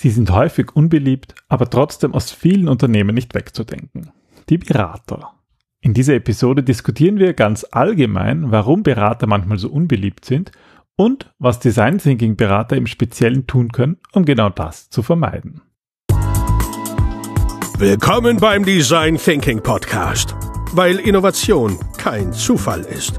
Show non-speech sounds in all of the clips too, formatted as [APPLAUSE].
Sie sind häufig unbeliebt, aber trotzdem aus vielen Unternehmen nicht wegzudenken. Die Berater. In dieser Episode diskutieren wir ganz allgemein, warum Berater manchmal so unbeliebt sind und was Design Thinking Berater im Speziellen tun können, um genau das zu vermeiden. Willkommen beim Design Thinking Podcast, weil Innovation kein Zufall ist.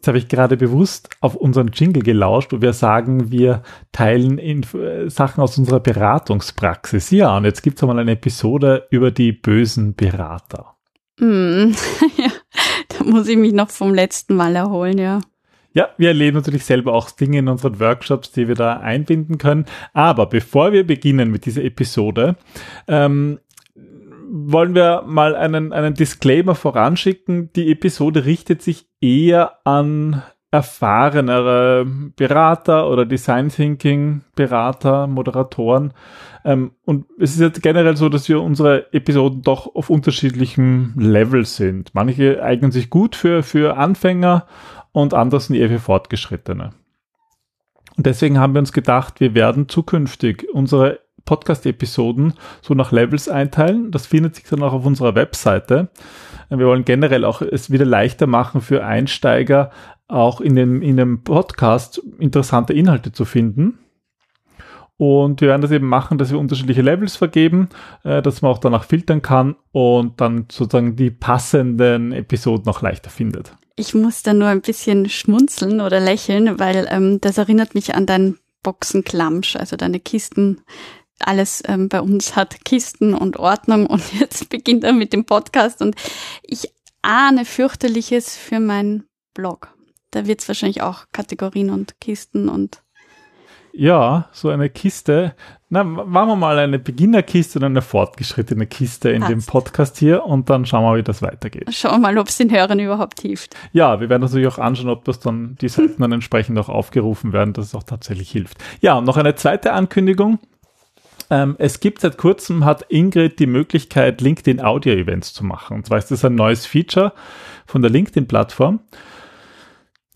Jetzt habe ich gerade bewusst auf unseren Jingle gelauscht, wo wir sagen, wir teilen in, äh, Sachen aus unserer Beratungspraxis. Ja, und jetzt gibt es einmal eine Episode über die bösen Berater. Mm, [LAUGHS] ja, da muss ich mich noch vom letzten Mal erholen, ja. Ja, wir erleben natürlich selber auch Dinge in unseren Workshops, die wir da einbinden können. Aber bevor wir beginnen mit dieser Episode, ähm, wollen wir mal einen, einen Disclaimer voranschicken. Die Episode richtet sich eher an erfahrenere Berater oder Design Thinking Berater, Moderatoren. Ähm, und es ist jetzt generell so, dass wir unsere Episoden doch auf unterschiedlichem Level sind. Manche eignen sich gut für, für Anfänger und andere sind eher für Fortgeschrittene. Und deswegen haben wir uns gedacht, wir werden zukünftig unsere Podcast-Episoden so nach Levels einteilen. Das findet sich dann auch auf unserer Webseite. Wir wollen generell auch es wieder leichter machen für Einsteiger, auch in dem, in dem Podcast interessante Inhalte zu finden. Und wir werden das eben machen, dass wir unterschiedliche Levels vergeben, äh, dass man auch danach filtern kann und dann sozusagen die passenden Episoden noch leichter findet. Ich muss da nur ein bisschen schmunzeln oder lächeln, weil ähm, das erinnert mich an dein Boxenklamsch, also deine Kisten alles ähm, bei uns hat Kisten und Ordnung und [LAUGHS] jetzt beginnt er mit dem Podcast und ich ahne fürchterliches für meinen Blog. Da wird es wahrscheinlich auch Kategorien und Kisten und ja, so eine Kiste. Na, machen wir mal eine Beginnerkiste und eine fortgeschrittene Kiste in Passt. dem Podcast hier und dann schauen wir, wie das weitergeht. Schauen wir mal, ob es den Hörern überhaupt hilft. Ja, wir werden natürlich auch anschauen, ob das dann die Seiten dann entsprechend auch aufgerufen werden, dass es auch tatsächlich hilft. Ja, und noch eine zweite Ankündigung. Ähm, es gibt seit kurzem, hat Ingrid die Möglichkeit, LinkedIn Audio Events zu machen. Und zwar ist das ein neues Feature von der LinkedIn-Plattform,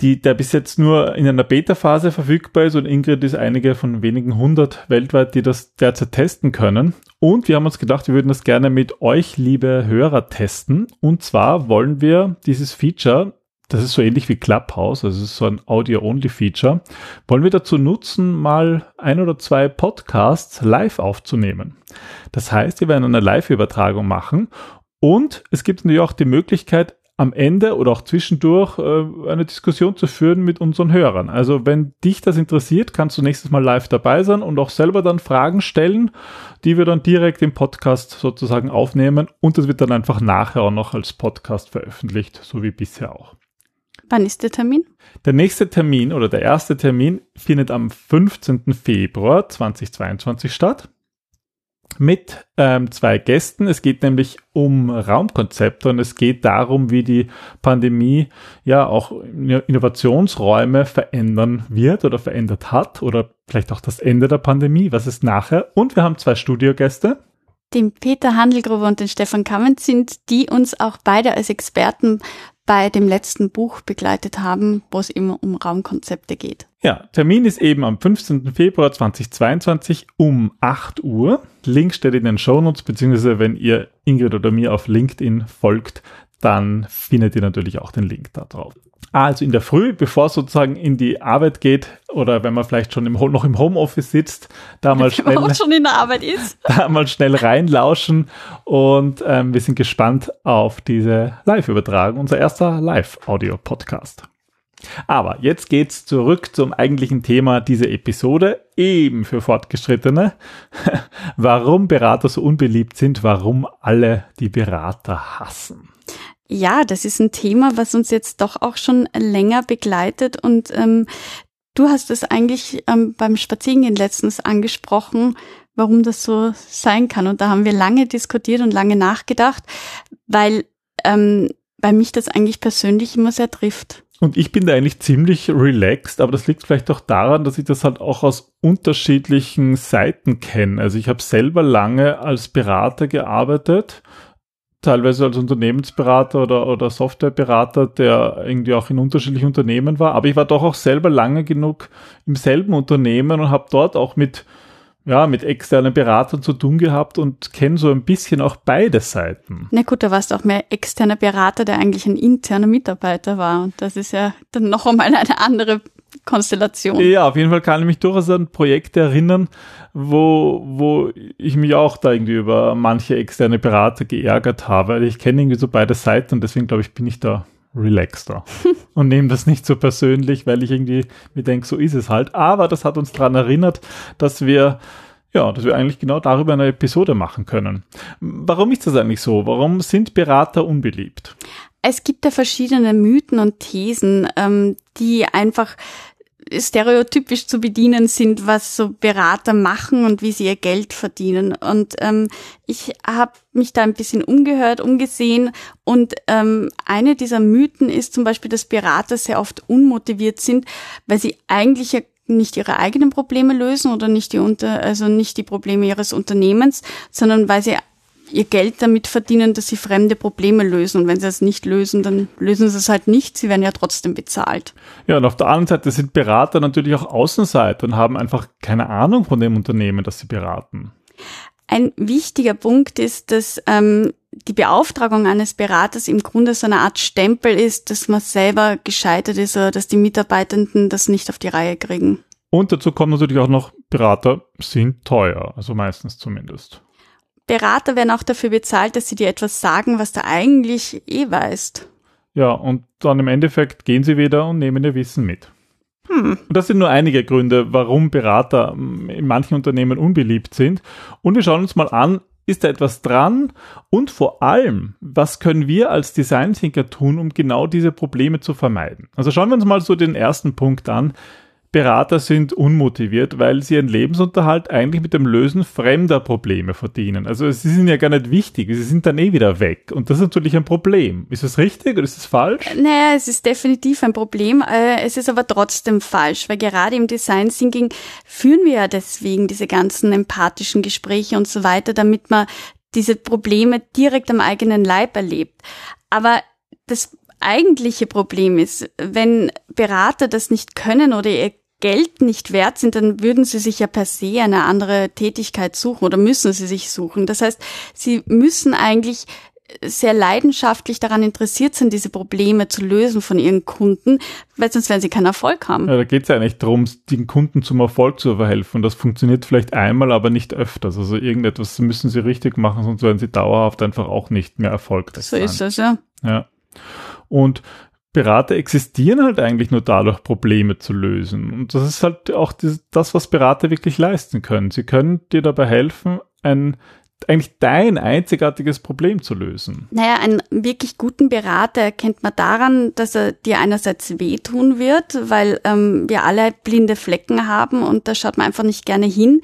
die, der bis jetzt nur in einer Beta-Phase verfügbar ist und Ingrid ist einige von wenigen hundert weltweit, die das derzeit testen können. Und wir haben uns gedacht, wir würden das gerne mit euch, liebe Hörer, testen. Und zwar wollen wir dieses Feature das ist so ähnlich wie Clubhouse, es ist so ein Audio-Only-Feature, wollen wir dazu nutzen, mal ein oder zwei Podcasts live aufzunehmen. Das heißt, wir werden eine Live-Übertragung machen und es gibt natürlich auch die Möglichkeit, am Ende oder auch zwischendurch äh, eine Diskussion zu führen mit unseren Hörern. Also wenn dich das interessiert, kannst du nächstes Mal live dabei sein und auch selber dann Fragen stellen, die wir dann direkt im Podcast sozusagen aufnehmen und das wird dann einfach nachher auch noch als Podcast veröffentlicht, so wie bisher auch. Wann ist der Termin? Der nächste Termin oder der erste Termin findet am 15. Februar 2022 statt mit ähm, zwei Gästen. Es geht nämlich um Raumkonzepte und es geht darum, wie die Pandemie ja auch Innovationsräume verändern wird oder verändert hat oder vielleicht auch das Ende der Pandemie, was ist nachher. Und wir haben zwei Studiogäste. Den Peter Handelgruber und den Stefan Kammen sind, die uns auch beide als Experten bei dem letzten Buch begleitet haben, wo es immer um Raumkonzepte geht. Ja, Termin ist eben am 15. Februar 2022 um 8 Uhr. Link steht in den Shownotes, beziehungsweise wenn ihr Ingrid oder mir auf LinkedIn folgt, dann findet ihr natürlich auch den Link da drauf. Also in der Früh, bevor es sozusagen in die Arbeit geht oder wenn man vielleicht schon im, noch im Homeoffice sitzt, da mal schnell, schon in der Arbeit ist. [LAUGHS] da mal schnell reinlauschen und ähm, wir sind gespannt auf diese Live-Übertragung, unser erster Live-Audio-Podcast. Aber jetzt geht's zurück zum eigentlichen Thema dieser Episode, eben für Fortgeschrittene. [LAUGHS] warum Berater so unbeliebt sind, warum alle die Berater hassen. Ja, das ist ein Thema, was uns jetzt doch auch schon länger begleitet und ähm, du hast es eigentlich ähm, beim Spazierengehen letztens angesprochen, warum das so sein kann. Und da haben wir lange diskutiert und lange nachgedacht, weil ähm, bei mich das eigentlich persönlich immer sehr trifft. Und ich bin da eigentlich ziemlich relaxed, aber das liegt vielleicht auch daran, dass ich das halt auch aus unterschiedlichen Seiten kenne. Also ich habe selber lange als Berater gearbeitet, teilweise als Unternehmensberater oder, oder Softwareberater, der irgendwie auch in unterschiedlichen Unternehmen war. Aber ich war doch auch selber lange genug im selben Unternehmen und habe dort auch mit ja, mit externen Beratern zu tun gehabt und kenne so ein bisschen auch beide Seiten. Na gut, da warst du auch mehr externer Berater, der eigentlich ein interner Mitarbeiter war. Und das ist ja dann noch einmal eine andere Konstellation. Ja, auf jeden Fall kann ich mich durchaus an Projekte erinnern, wo, wo ich mich auch da irgendwie über manche externe Berater geärgert habe. Ich kenne irgendwie so beide Seiten und deswegen glaube ich, bin ich da relaxter [LAUGHS] und nehme das nicht so persönlich, weil ich irgendwie mir denke, so ist es halt. Aber das hat uns daran erinnert, dass wir ja, dass wir eigentlich genau darüber eine Episode machen können. Warum ist das eigentlich so? Warum sind Berater unbeliebt? Es gibt ja verschiedene Mythen und Thesen, ähm, die einfach stereotypisch zu bedienen sind, was so Berater machen und wie sie ihr Geld verdienen. Und ähm, ich habe mich da ein bisschen umgehört, umgesehen und ähm, eine dieser Mythen ist zum Beispiel, dass Berater sehr oft unmotiviert sind, weil sie eigentlich ja nicht ihre eigenen Probleme lösen oder nicht die unter, also nicht die Probleme ihres Unternehmens, sondern weil sie ihr Geld damit verdienen, dass sie fremde Probleme lösen. Und wenn sie es nicht lösen, dann lösen sie es halt nicht. Sie werden ja trotzdem bezahlt. Ja, und auf der anderen Seite sind Berater natürlich auch Außenseiter und haben einfach keine Ahnung von dem Unternehmen, das sie beraten. Ein wichtiger Punkt ist, dass ähm, die Beauftragung eines Beraters im Grunde so eine Art Stempel ist, dass man selber gescheitert ist oder dass die Mitarbeitenden das nicht auf die Reihe kriegen. Und dazu kommt natürlich auch noch, Berater sind teuer, also meistens zumindest. Berater werden auch dafür bezahlt, dass sie dir etwas sagen, was du eigentlich eh weißt. Ja, und dann im Endeffekt gehen sie wieder und nehmen ihr Wissen mit. Hm. Und das sind nur einige Gründe, warum Berater hm, in manchen Unternehmen unbeliebt sind. Und wir schauen uns mal an, ist da etwas dran? Und vor allem, was können wir als Design Thinker tun, um genau diese Probleme zu vermeiden? Also schauen wir uns mal so den ersten Punkt an. Berater sind unmotiviert, weil sie ihren Lebensunterhalt eigentlich mit dem Lösen fremder Probleme verdienen. Also sie sind ja gar nicht wichtig, sie sind dann eh wieder weg. Und das ist natürlich ein Problem. Ist das richtig oder ist das falsch? Naja, es ist definitiv ein Problem. Äh, es ist aber trotzdem falsch, weil gerade im Design Thinking führen wir ja deswegen diese ganzen empathischen Gespräche und so weiter, damit man diese Probleme direkt am eigenen Leib erlebt. Aber das eigentliche Problem ist, wenn Berater das nicht können oder ihr Geld nicht wert sind, dann würden sie sich ja per se eine andere Tätigkeit suchen oder müssen sie sich suchen. Das heißt, sie müssen eigentlich sehr leidenschaftlich daran interessiert sind, diese Probleme zu lösen von ihren Kunden, weil sonst werden sie keinen Erfolg haben. Ja, da geht es ja eigentlich darum, den Kunden zum Erfolg zu verhelfen. Das funktioniert vielleicht einmal, aber nicht öfters. Also irgendetwas müssen sie richtig machen, sonst werden sie dauerhaft einfach auch nicht mehr erfolgreich so sein. Ist es, ja. Ja. Und Berater existieren halt eigentlich nur dadurch, Probleme zu lösen. Und das ist halt auch das, was Berater wirklich leisten können. Sie können dir dabei helfen, ein eigentlich dein einzigartiges Problem zu lösen. Naja, einen wirklich guten Berater erkennt man daran, dass er dir einerseits wehtun wird, weil ähm, wir alle blinde Flecken haben und da schaut man einfach nicht gerne hin.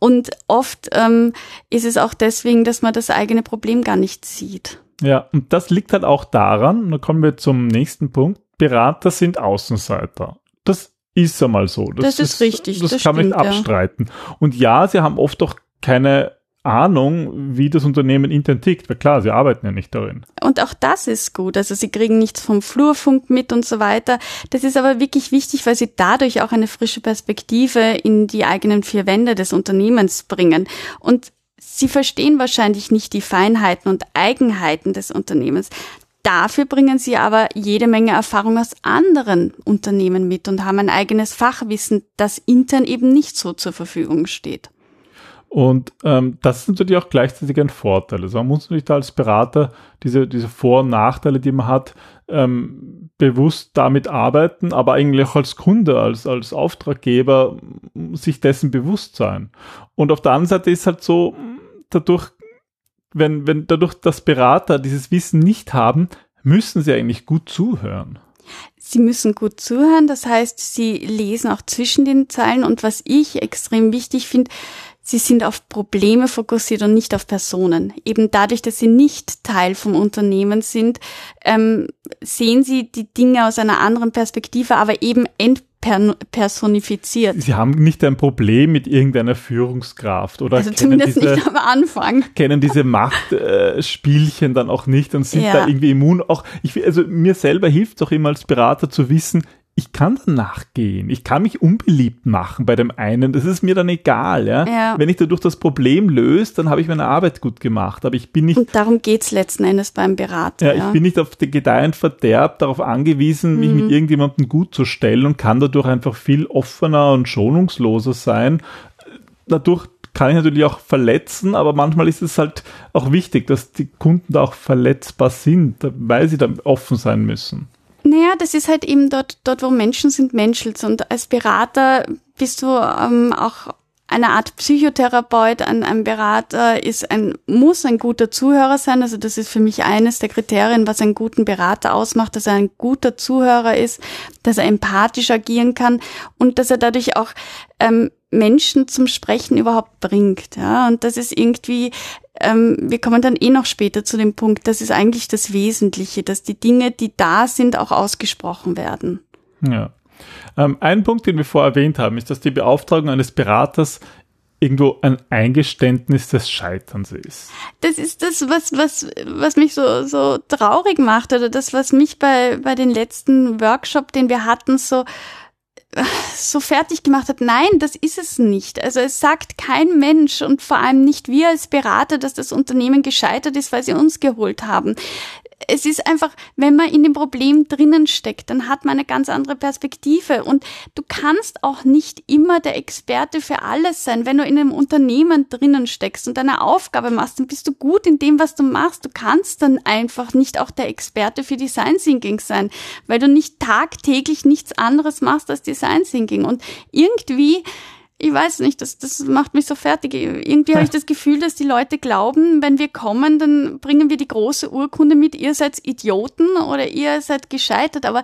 Und oft ähm, ist es auch deswegen, dass man das eigene Problem gar nicht sieht. Ja, und das liegt halt auch daran, und da kommen wir zum nächsten Punkt, Berater sind Außenseiter. Das ist einmal so. Das, das ist, ist, richtig. Das, das kann man nicht abstreiten. Ja. Und ja, sie haben oft auch keine Ahnung, wie das Unternehmen intern tickt, weil klar, sie arbeiten ja nicht darin. Und auch das ist gut. Also sie kriegen nichts vom Flurfunk mit und so weiter. Das ist aber wirklich wichtig, weil sie dadurch auch eine frische Perspektive in die eigenen vier Wände des Unternehmens bringen. Und Sie verstehen wahrscheinlich nicht die Feinheiten und Eigenheiten des Unternehmens. Dafür bringen sie aber jede Menge Erfahrung aus anderen Unternehmen mit und haben ein eigenes Fachwissen, das intern eben nicht so zur Verfügung steht. Und ähm, das ist natürlich auch gleichzeitig ein Vorteil. Also man muss natürlich da als Berater diese, diese Vor- und Nachteile, die man hat, ähm, bewusst damit arbeiten, aber eigentlich auch als Kunde, als, als Auftraggeber sich dessen bewusst sein. Und auf der anderen Seite ist halt so, dadurch, wenn, wenn dadurch, dass Berater dieses Wissen nicht haben, müssen sie eigentlich gut zuhören Sie müssen gut zuhören, das heißt, Sie lesen auch zwischen den Zeilen und was ich extrem wichtig finde, Sie sind auf Probleme fokussiert und nicht auf Personen. Eben dadurch, dass Sie nicht Teil vom Unternehmen sind, ähm, sehen Sie die Dinge aus einer anderen Perspektive, aber eben ent personifiziert. Sie haben nicht ein Problem mit irgendeiner Führungskraft oder also zumindest diese, nicht am Anfang. kennen diese Machtspielchen äh, dann auch nicht und sind ja. da irgendwie immun. Auch ich, also mir selber hilft es auch immer als Berater zu wissen, ich kann danach gehen. Ich kann mich unbeliebt machen bei dem einen. Das ist mir dann egal. Ja? ja. Wenn ich dadurch das Problem löse, dann habe ich meine Arbeit gut gemacht. Aber ich bin nicht. Und darum geht's letzten Endes beim Berater. Ja, ja. ich bin nicht auf den Gedeih und Verderb darauf angewiesen, mhm. mich mit irgendjemandem gut zu stellen und kann dadurch einfach viel offener und schonungsloser sein. Dadurch kann ich natürlich auch verletzen, aber manchmal ist es halt auch wichtig, dass die Kunden da auch verletzbar sind, weil sie dann offen sein müssen. Naja, das ist halt eben dort, dort wo Menschen sind, menschelt. Und als Berater bist du ähm, auch eine Art Psychotherapeut, ein, ein Berater ist ein, muss ein guter Zuhörer sein. Also das ist für mich eines der Kriterien, was einen guten Berater ausmacht, dass er ein guter Zuhörer ist, dass er empathisch agieren kann und dass er dadurch auch ähm, Menschen zum Sprechen überhaupt bringt. Ja, und das ist irgendwie, ähm, wir kommen dann eh noch später zu dem Punkt, das ist eigentlich das Wesentliche, dass die Dinge, die da sind, auch ausgesprochen werden. Ja. Ähm, ein Punkt, den wir vorher erwähnt haben, ist, dass die Beauftragung eines Beraters irgendwo ein Eingeständnis des Scheiterns ist. Das ist das, was, was, was mich so, so traurig macht oder das, was mich bei, bei den letzten Workshop, den wir hatten, so, so fertig gemacht hat. Nein, das ist es nicht. Also es sagt kein Mensch und vor allem nicht wir als Berater, dass das Unternehmen gescheitert ist, weil sie uns geholt haben es ist einfach, wenn man in dem Problem drinnen steckt, dann hat man eine ganz andere Perspektive. Und du kannst auch nicht immer der Experte für alles sein. Wenn du in einem Unternehmen drinnen steckst und deine Aufgabe machst, dann bist du gut in dem, was du machst. Du kannst dann einfach nicht auch der Experte für Design Thinking sein, weil du nicht tagtäglich nichts anderes machst als Design Thinking. Und irgendwie ich weiß nicht, das, das macht mich so fertig. Irgendwie habe ich [LAUGHS] das Gefühl, dass die Leute glauben, wenn wir kommen, dann bringen wir die große Urkunde mit, ihr seid Idioten oder ihr seid gescheitert. Aber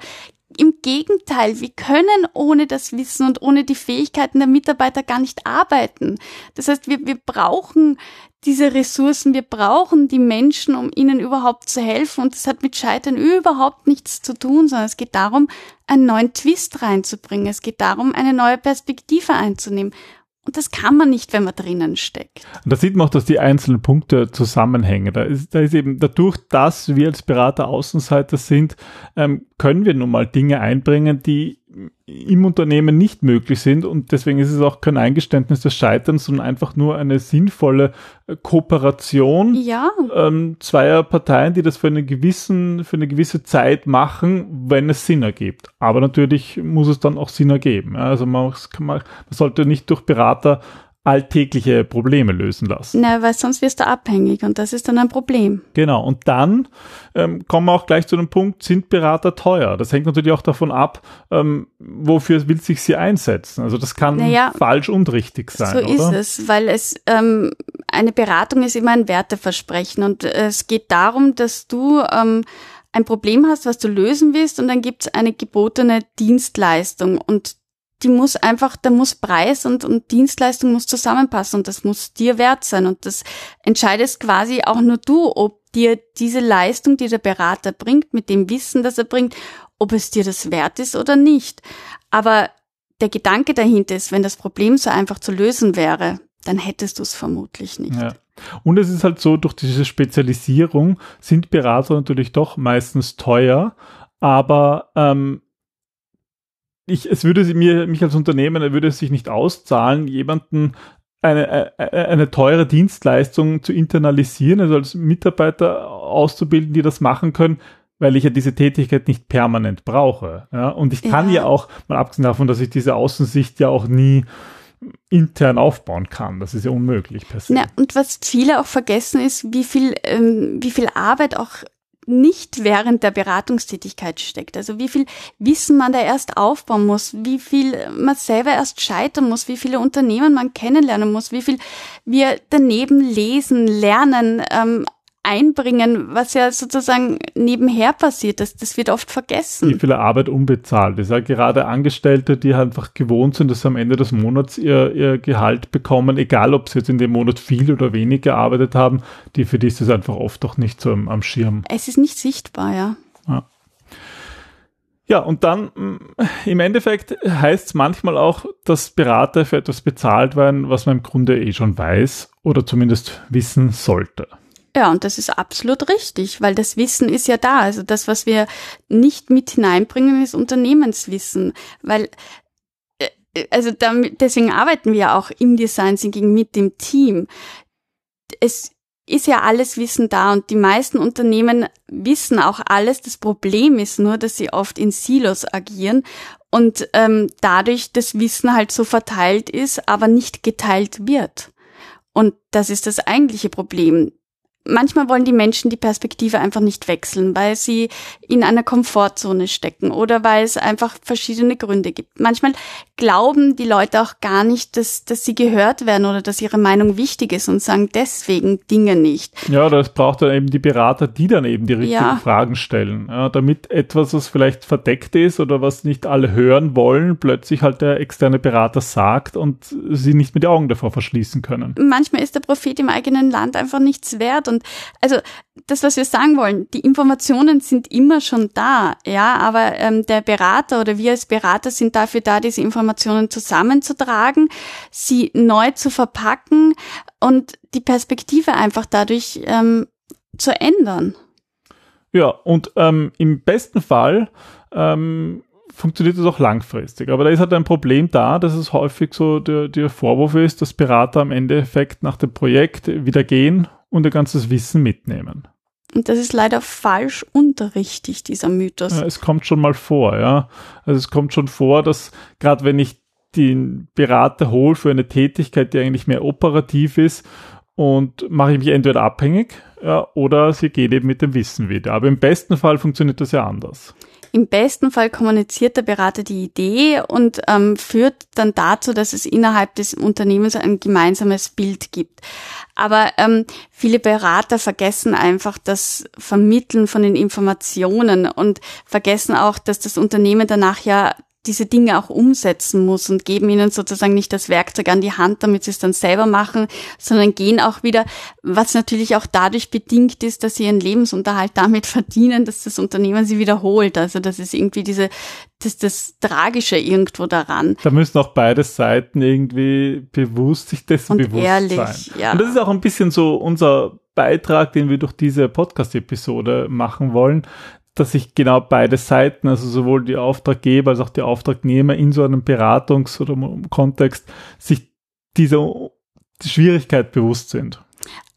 im Gegenteil, wir können ohne das Wissen und ohne die Fähigkeiten der Mitarbeiter gar nicht arbeiten. Das heißt, wir, wir brauchen diese Ressourcen, wir brauchen die Menschen, um ihnen überhaupt zu helfen. Und das hat mit Scheitern überhaupt nichts zu tun, sondern es geht darum, einen neuen Twist reinzubringen. Es geht darum, eine neue Perspektive einzunehmen. Und das kann man nicht, wenn man drinnen steckt. Und da sieht man auch, dass die einzelnen Punkte zusammenhängen. Da ist, da ist eben dadurch, dass wir als Berater Außenseiter sind, ähm, können wir nun mal Dinge einbringen, die im Unternehmen nicht möglich sind und deswegen ist es auch kein Eingeständnis des Scheiterns, sondern einfach nur eine sinnvolle äh, Kooperation ja. ähm, zweier Parteien, die das für eine gewissen, für eine gewisse Zeit machen, wenn es Sinn ergibt. Aber natürlich muss es dann auch Sinn ergeben. Also man, man, man sollte nicht durch Berater alltägliche Probleme lösen lassen. Na, weil sonst wirst du abhängig und das ist dann ein Problem. Genau, und dann ähm, kommen wir auch gleich zu dem Punkt, sind Berater teuer? Das hängt natürlich auch davon ab, ähm, wofür will sich sie einsetzen. Also das kann naja, falsch und richtig sein. So oder? ist es, weil es ähm, eine Beratung ist immer ein Werteversprechen und es geht darum, dass du ähm, ein Problem hast, was du lösen willst und dann gibt es eine gebotene Dienstleistung und die muss einfach, da muss Preis und, und Dienstleistung muss zusammenpassen und das muss dir wert sein. Und das entscheidest quasi auch nur du, ob dir diese Leistung, die der Berater bringt, mit dem Wissen, das er bringt, ob es dir das wert ist oder nicht. Aber der Gedanke dahinter ist, wenn das Problem so einfach zu lösen wäre, dann hättest du es vermutlich nicht. Ja. Und es ist halt so, durch diese Spezialisierung sind Berater natürlich doch meistens teuer, aber ähm, ich, es würde mir, mich als Unternehmen, würde es sich nicht auszahlen, jemanden eine, eine, eine teure Dienstleistung zu internalisieren, also als Mitarbeiter auszubilden, die das machen können, weil ich ja diese Tätigkeit nicht permanent brauche. Ja? Und ich kann ja. ja auch, mal abgesehen davon, dass ich diese Außensicht ja auch nie intern aufbauen kann. Das ist ja unmöglich per se. Na, und was viele auch vergessen ist, wie viel, ähm, wie viel Arbeit auch nicht während der Beratungstätigkeit steckt. Also wie viel Wissen man da erst aufbauen muss, wie viel man selber erst scheitern muss, wie viele Unternehmen man kennenlernen muss, wie viel wir daneben lesen, lernen, ähm, einbringen, was ja sozusagen nebenher passiert. Das, das wird oft vergessen. Wie viel Arbeit unbezahlt ist. Ja, gerade Angestellte, die halt einfach gewohnt sind, dass sie am Ende des Monats ihr, ihr Gehalt bekommen, egal ob sie jetzt in dem Monat viel oder wenig gearbeitet haben, die für die ist das einfach oft auch nicht so am, am Schirm. Es ist nicht sichtbar, ja. ja. Ja, und dann mm, im Endeffekt heißt es manchmal auch, dass Berater für etwas bezahlt werden, was man im Grunde eh schon weiß oder zumindest wissen sollte. Ja, und das ist absolut richtig, weil das Wissen ist ja da. Also das, was wir nicht mit hineinbringen, ist Unternehmenswissen, weil äh, also damit, deswegen arbeiten wir auch im Design Thinking mit dem Team. Es ist ja alles Wissen da und die meisten Unternehmen wissen auch alles. Das Problem ist nur, dass sie oft in Silos agieren und ähm, dadurch das Wissen halt so verteilt ist, aber nicht geteilt wird. Und das ist das eigentliche Problem manchmal wollen die Menschen die Perspektive einfach nicht wechseln, weil sie in einer Komfortzone stecken oder weil es einfach verschiedene Gründe gibt. Manchmal glauben die Leute auch gar nicht, dass, dass sie gehört werden oder dass ihre Meinung wichtig ist und sagen deswegen Dinge nicht. Ja, das braucht dann eben die Berater, die dann eben die richtigen ja. Fragen stellen, ja, damit etwas, was vielleicht verdeckt ist oder was nicht alle hören wollen, plötzlich halt der externe Berater sagt und sie nicht mit den Augen davor verschließen können. Manchmal ist der Prophet im eigenen Land einfach nichts wert und und also das, was wir sagen wollen, die Informationen sind immer schon da, ja, aber ähm, der Berater oder wir als Berater sind dafür da, diese Informationen zusammenzutragen, sie neu zu verpacken und die Perspektive einfach dadurch ähm, zu ändern. Ja, und ähm, im besten Fall ähm, funktioniert das auch langfristig. Aber da ist halt ein Problem da, dass es häufig so der, der Vorwurf ist, dass Berater am Endeffekt nach dem Projekt wieder gehen und ihr ganzes Wissen mitnehmen. Und das ist leider falsch unterrichtig, dieser Mythos. Ja, es kommt schon mal vor, ja. Also es kommt schon vor, dass gerade wenn ich den Berater hole für eine Tätigkeit, die eigentlich mehr operativ ist, und mache ich mich entweder abhängig ja, oder sie geht eben mit dem Wissen wieder. Aber im besten Fall funktioniert das ja anders. Im besten Fall kommuniziert der Berater die Idee und ähm, führt dann dazu, dass es innerhalb des Unternehmens ein gemeinsames Bild gibt. Aber ähm, viele Berater vergessen einfach das Vermitteln von den Informationen und vergessen auch, dass das Unternehmen danach ja diese Dinge auch umsetzen muss und geben ihnen sozusagen nicht das Werkzeug an die Hand, damit sie es dann selber machen, sondern gehen auch wieder, was natürlich auch dadurch bedingt ist, dass sie ihren Lebensunterhalt damit [LAUGHS] verdienen, dass das Unternehmen sie wiederholt. Also das ist irgendwie diese, das, das Tragische irgendwo daran. Da müssen auch beide Seiten irgendwie bewusst sich dessen und bewusst ehrlich, sein. Ja. Und das ist auch ein bisschen so unser Beitrag, den wir durch diese Podcast-Episode machen wollen, dass sich genau beide Seiten, also sowohl die Auftraggeber als auch die Auftragnehmer in so einem Beratungs- oder Kontext, sich dieser Schwierigkeit bewusst sind.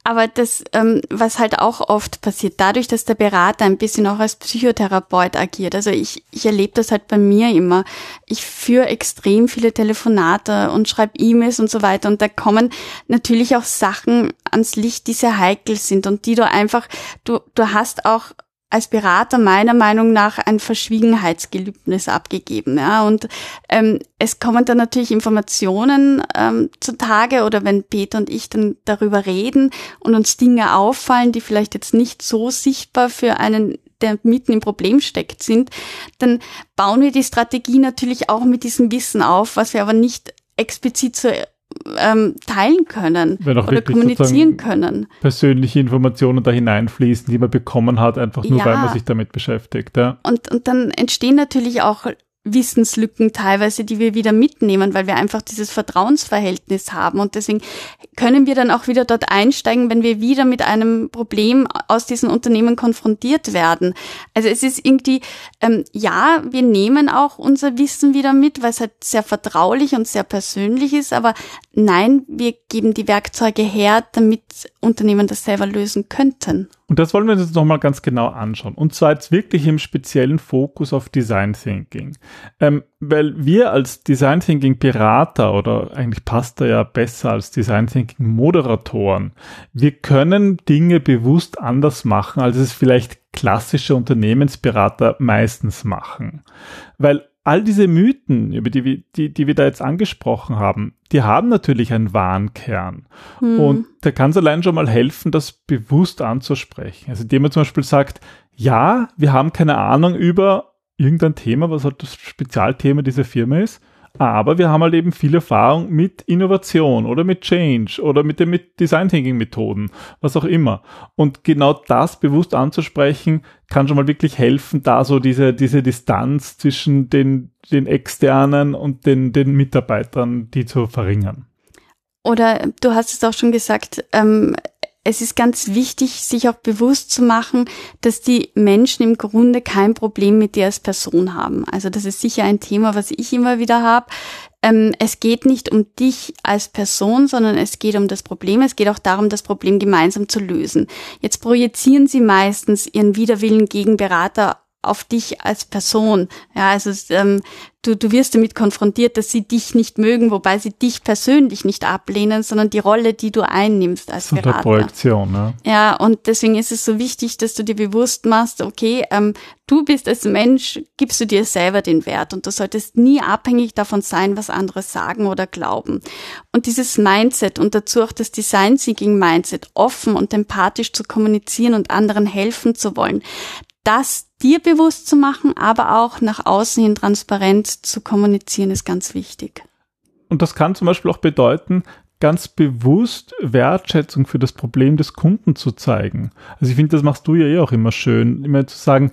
Aber das, ähm, was halt auch oft passiert, dadurch, dass der Berater ein bisschen auch als Psychotherapeut agiert. Also ich, ich erlebe das halt bei mir immer. Ich führe extrem viele Telefonate und schreibe E-Mails und so weiter. Und da kommen natürlich auch Sachen ans Licht, die sehr heikel sind und die du einfach, du, du hast auch als Berater meiner Meinung nach ein Verschwiegenheitsgelübnis abgegeben. Ja? Und ähm, es kommen dann natürlich Informationen ähm, zutage oder wenn Peter und ich dann darüber reden und uns Dinge auffallen, die vielleicht jetzt nicht so sichtbar für einen der mitten im Problem steckt sind, dann bauen wir die Strategie natürlich auch mit diesem Wissen auf, was wir aber nicht explizit so ähm, teilen können oder kommunizieren können. Persönliche Informationen da hineinfließen, die man bekommen hat, einfach nur ja. weil man sich damit beschäftigt. Ja. Und, und dann entstehen natürlich auch Wissenslücken teilweise, die wir wieder mitnehmen, weil wir einfach dieses Vertrauensverhältnis haben. Und deswegen können wir dann auch wieder dort einsteigen, wenn wir wieder mit einem Problem aus diesen Unternehmen konfrontiert werden. Also es ist irgendwie, ähm, ja, wir nehmen auch unser Wissen wieder mit, weil es halt sehr vertraulich und sehr persönlich ist, aber nein, wir geben die Werkzeuge her, damit Unternehmen das selber lösen könnten. Und das wollen wir uns jetzt nochmal ganz genau anschauen. Und zwar jetzt wirklich im speziellen Fokus auf Design Thinking. Ähm, weil wir als Design Thinking Berater oder eigentlich passt er ja besser als Design Thinking Moderatoren, wir können Dinge bewusst anders machen, als es vielleicht klassische Unternehmensberater meistens machen. Weil all diese Mythen, über die, die, die wir da jetzt angesprochen haben, die haben natürlich einen wahren Kern. Hm. Und da kann es allein schon mal helfen, das bewusst anzusprechen. Also indem man zum Beispiel sagt, ja, wir haben keine Ahnung über irgendein Thema, was halt das Spezialthema dieser Firma ist, aber wir haben halt eben viel Erfahrung mit Innovation oder mit Change oder mit den Design Thinking Methoden, was auch immer. Und genau das bewusst anzusprechen, kann schon mal wirklich helfen, da so diese, diese Distanz zwischen den, den Externen und den, den Mitarbeitern, die zu verringern. Oder du hast es auch schon gesagt, ähm, es ist ganz wichtig, sich auch bewusst zu machen, dass die Menschen im Grunde kein Problem mit dir als Person haben. Also das ist sicher ein Thema, was ich immer wieder habe. Ähm, es geht nicht um dich als Person, sondern es geht um das Problem. Es geht auch darum, das Problem gemeinsam zu lösen. Jetzt projizieren sie meistens ihren Widerwillen gegen Berater auf dich als Person. Ja, also ähm, du, du wirst damit konfrontiert, dass sie dich nicht mögen, wobei sie dich persönlich nicht ablehnen, sondern die Rolle, die du einnimmst als Berater. Projektion, ne? Ja, und deswegen ist es so wichtig, dass du dir bewusst machst, okay, ähm, du bist als Mensch, gibst du dir selber den Wert und du solltest nie abhängig davon sein, was andere sagen oder glauben. Und dieses Mindset und dazu auch das Design Thinking Mindset, offen und empathisch zu kommunizieren und anderen helfen zu wollen, das dir bewusst zu machen, aber auch nach außen hin transparent zu kommunizieren, ist ganz wichtig. Und das kann zum Beispiel auch bedeuten, ganz bewusst Wertschätzung für das Problem des Kunden zu zeigen. Also ich finde, das machst du ja eh auch immer schön, immer zu sagen,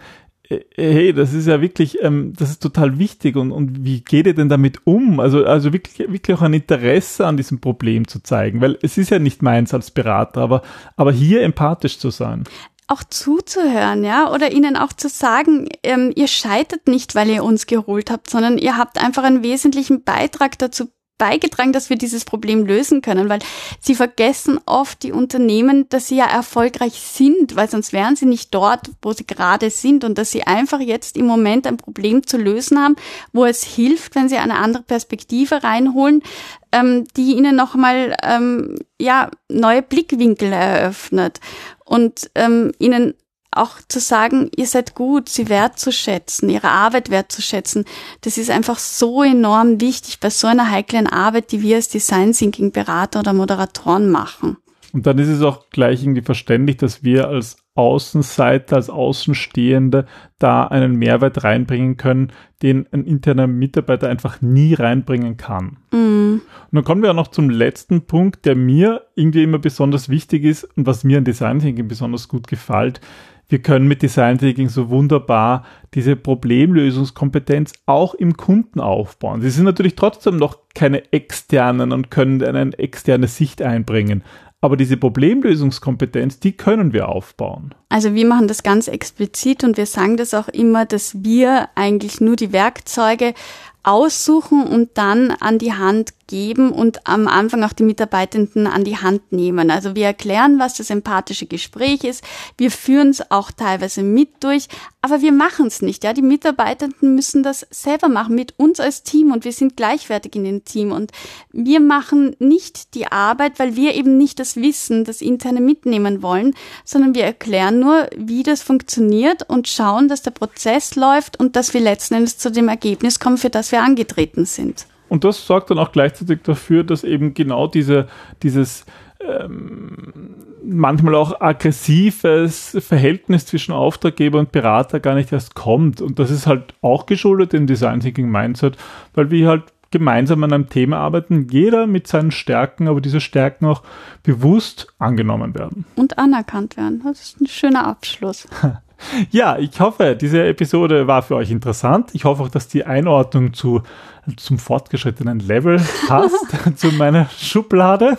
äh, hey, das ist ja wirklich, ähm, das ist total wichtig und, und wie geht ihr denn damit um? Also, also wirklich, wirklich auch ein Interesse an diesem Problem zu zeigen, weil es ist ja nicht meins als Berater, aber, aber hier empathisch zu sein auch zuzuhören, ja, oder ihnen auch zu sagen, ähm, ihr scheitert nicht, weil ihr uns geholt habt, sondern ihr habt einfach einen wesentlichen Beitrag dazu beigetragen, dass wir dieses Problem lösen können, weil sie vergessen oft die Unternehmen, dass sie ja erfolgreich sind, weil sonst wären sie nicht dort, wo sie gerade sind und dass sie einfach jetzt im Moment ein Problem zu lösen haben, wo es hilft, wenn sie eine andere Perspektive reinholen, ähm, die ihnen nochmal ähm, ja neue Blickwinkel eröffnet und ähm, ihnen auch zu sagen, ihr seid gut, sie wertzuschätzen, ihre Arbeit wertzuschätzen, das ist einfach so enorm wichtig bei so einer heiklen Arbeit, die wir als Design Thinking Berater oder Moderatoren machen. Und dann ist es auch gleich irgendwie verständlich, dass wir als Außenseiter, als Außenstehende da einen Mehrwert reinbringen können, den ein interner Mitarbeiter einfach nie reinbringen kann. Mm. Und dann kommen wir auch noch zum letzten Punkt, der mir irgendwie immer besonders wichtig ist und was mir an Design Thinking besonders gut gefällt. Wir können mit Design Thinking so wunderbar diese Problemlösungskompetenz auch im Kunden aufbauen. Sie sind natürlich trotzdem noch keine externen und können eine externe Sicht einbringen. Aber diese Problemlösungskompetenz, die können wir aufbauen. Also wir machen das ganz explizit und wir sagen das auch immer, dass wir eigentlich nur die Werkzeuge aussuchen und dann an die Hand geben und am Anfang auch die Mitarbeitenden an die Hand nehmen. Also wir erklären, was das empathische Gespräch ist. Wir führen es auch teilweise mit durch, aber wir machen es nicht. Ja, die Mitarbeitenden müssen das selber machen mit uns als Team und wir sind gleichwertig in dem Team und wir machen nicht die Arbeit, weil wir eben nicht das Wissen, das interne mitnehmen wollen, sondern wir erklären nur, wie das funktioniert und schauen, dass der Prozess läuft und dass wir letzten Endes zu dem Ergebnis kommen, für das wir angetreten sind. Und das sorgt dann auch gleichzeitig dafür, dass eben genau diese, dieses ähm, manchmal auch aggressives Verhältnis zwischen Auftraggeber und Berater gar nicht erst kommt. Und das ist halt auch geschuldet im Design Thinking Mindset, weil wir halt gemeinsam an einem Thema arbeiten, jeder mit seinen Stärken, aber diese Stärken auch bewusst angenommen werden. Und anerkannt werden. Das ist ein schöner Abschluss. [LAUGHS] Ja, ich hoffe, diese Episode war für euch interessant. Ich hoffe auch, dass die Einordnung zu, zum fortgeschrittenen Level [LAUGHS] passt, [LAUGHS] zu meiner Schublade.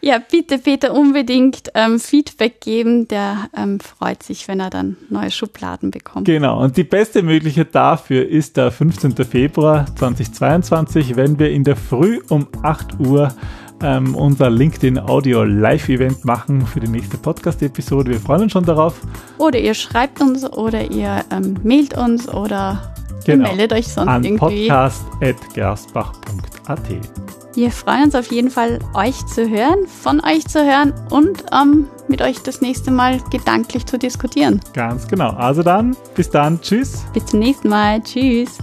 Ja, bitte Peter unbedingt ähm, Feedback geben. Der ähm, freut sich, wenn er dann neue Schubladen bekommt. Genau, und die beste Möglichkeit dafür ist der 15. Februar 2022, wenn wir in der Früh um 8 Uhr ähm, unser LinkedIn Audio Live-Event machen für die nächste Podcast-Episode. Wir freuen uns schon darauf. Oder ihr schreibt uns oder ihr ähm, mailt uns oder genau. meldet euch sonst An irgendwie. podcast.gerstbach.at. Wir freuen uns auf jeden Fall, euch zu hören, von euch zu hören und ähm, mit euch das nächste Mal gedanklich zu diskutieren. Ganz genau. Also dann, bis dann. Tschüss. Bis zum nächsten Mal. Tschüss.